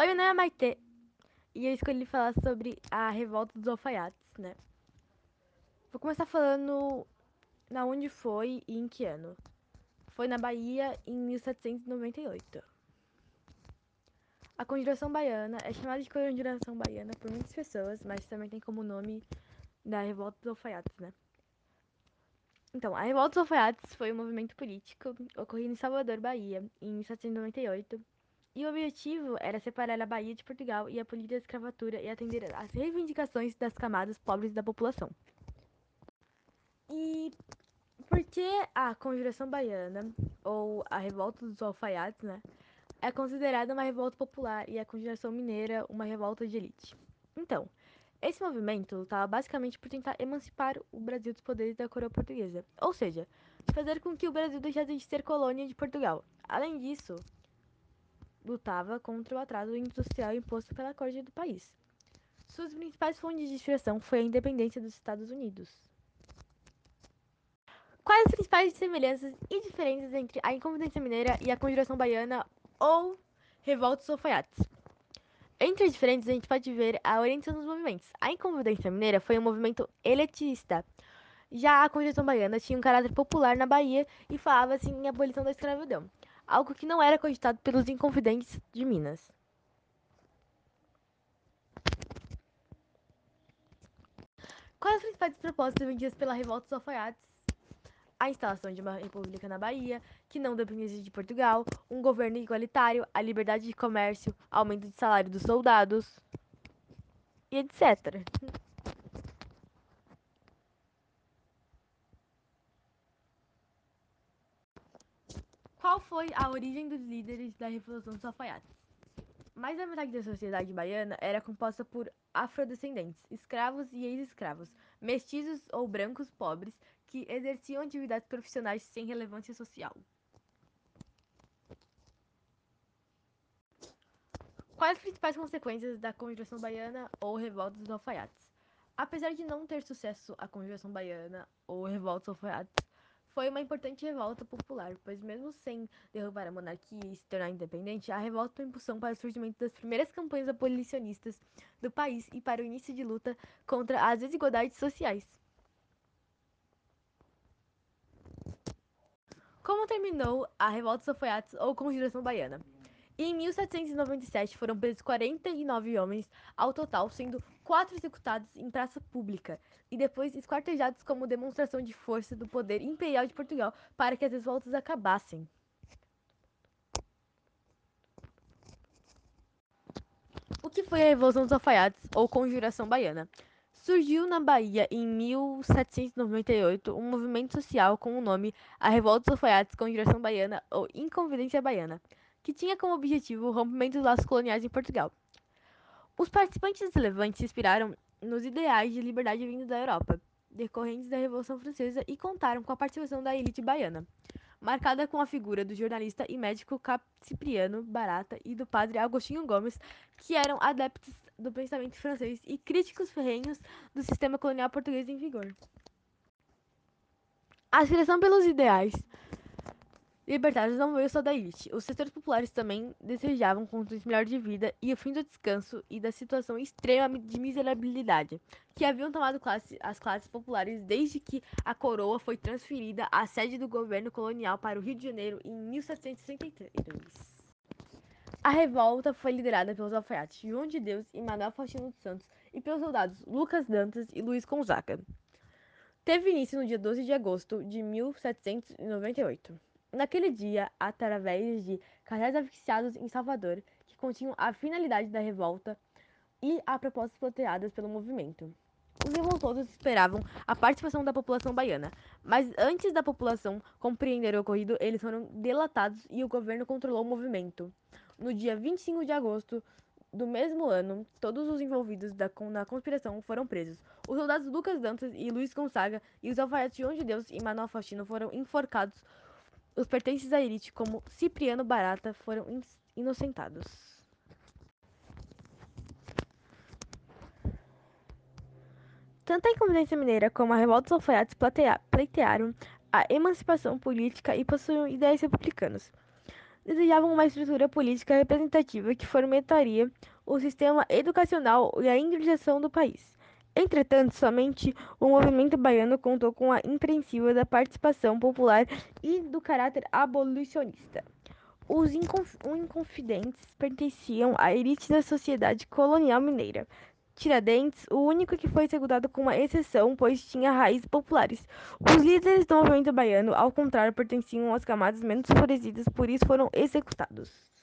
Oi, meu nome é Maite e eu escolhi falar sobre a revolta dos alfaiates, né? Vou começar falando na onde foi e em que ano. Foi na Bahia em 1798. A Conjuração Baiana é chamada de Conjuração Baiana por muitas pessoas, mas também tem como nome da Revolta dos Alfaiates, né? Então, a Revolta dos Alfaiates foi um movimento político ocorrido em Salvador, Bahia, em 1798 e o objetivo era separar a Bahia de Portugal e abolir a escravatura e atender às reivindicações das camadas pobres da população. E por que a Conjuração Baiana, ou a Revolta dos Alfaiates, né, é considerada uma revolta popular e a Conjuração Mineira uma revolta de elite? Então, esse movimento lutava basicamente por tentar emancipar o Brasil dos poderes da coroa portuguesa, ou seja, fazer com que o Brasil deixasse de ser colônia de Portugal. Além disso, lutava contra o atraso industrial imposto pela corte do país. Suas principais fontes de inspiração foi a independência dos Estados Unidos. Quais as principais semelhanças e diferenças entre a Inconfidência Mineira e a Conjuração Baiana ou Revolta dos Alfaiates? Entre as diferenças, a gente pode ver a orientação dos movimentos. A Inconfidência Mineira foi um movimento elitista. Já a Conjuração Baiana tinha um caráter popular na Bahia e falava-se em abolição da escravidão algo que não era cogitado pelos inconfidentes de Minas. Quais as principais propostas vendidas pela Revolta dos Alfaiates? A instalação de uma república na Bahia, que não dependesse de Portugal, um governo igualitário, a liberdade de comércio, aumento de salário dos soldados e etc. Qual foi a origem dos líderes da Revolução dos Alfaiates? Mais da metade da sociedade baiana era composta por afrodescendentes, escravos e ex-escravos, mestiços ou brancos pobres que exerciam atividades profissionais sem relevância social. Quais as principais consequências da Conjuração Baiana ou Revolta dos Alfaiates? Apesar de não ter sucesso a Conjuração Baiana ou Revolta dos Alfaiates, foi uma importante revolta popular, pois mesmo sem derrubar a monarquia e se tornar independente, a revolta foi impulsão para o surgimento das primeiras campanhas abolicionistas do país e para o início de luta contra as desigualdades sociais. Como terminou a Revolta dos Alfaiates ou Conjuração Baiana? Em 1797 foram presos 49 homens ao total, sendo quatro executados em praça pública e depois esquartejados como demonstração de força do poder imperial de Portugal para que as revoltas acabassem. O que foi a Revolução dos Alfaiates ou Conjuração Baiana? Surgiu na Bahia em 1798 um movimento social com o nome A Revolta dos Alfaiates Conjuração Baiana ou Inconfidência Baiana que tinha como objetivo o rompimento dos laços coloniais em Portugal. Os participantes relevantes se inspiraram nos ideais de liberdade vindos da Europa, decorrentes da Revolução Francesa, e contaram com a participação da elite baiana, marcada com a figura do jornalista e médico Cipriano Barata e do padre Agostinho Gomes, que eram adeptos do pensamento francês e críticos ferrenhos do sistema colonial português em vigor. A aspiração pelos ideais libertários não veio só da elite. Os setores populares também desejavam condições melhor de vida e o fim do descanso e da situação extrema de miserabilidade que haviam tomado classe, as classes populares desde que a coroa foi transferida à sede do governo colonial para o Rio de Janeiro em 1763. A revolta foi liderada pelos alfaiates João de Deus e Manuel Faustino dos Santos e pelos soldados Lucas Dantas e Luiz Gonzaga. Teve início no dia 12 de agosto de 1798. Naquele dia, através de cartazes oficiados em Salvador, que continham a finalidade da revolta e a propostas pleiteadas pelo movimento. Os revoltosos esperavam a participação da população baiana, mas antes da população compreender o ocorrido, eles foram delatados e o governo controlou o movimento. No dia 25 de agosto do mesmo ano, todos os envolvidos da, na conspiração foram presos. Os soldados Lucas Dantas e Luiz Gonzaga e os alfaiates João de Deus e Manuel Faustino foram enforcados os pertences à elite, como Cipriano Barata, foram inocentados. Tanto a Inconfidência Mineira como a Revolta dos Alfaiates pleitearam a emancipação política e possuíam ideias republicanas. desejavam uma estrutura política representativa que fomentaria o sistema educacional e a industrialização do país. Entretanto, somente o movimento baiano contou com a imprensível da participação popular e do caráter abolicionista. Os inconf inconfidentes pertenciam à elite da sociedade colonial mineira. Tiradentes, o único que foi executado com uma exceção, pois tinha raízes populares. Os líderes do movimento baiano, ao contrário, pertenciam às camadas menos favorecidas, por isso foram executados.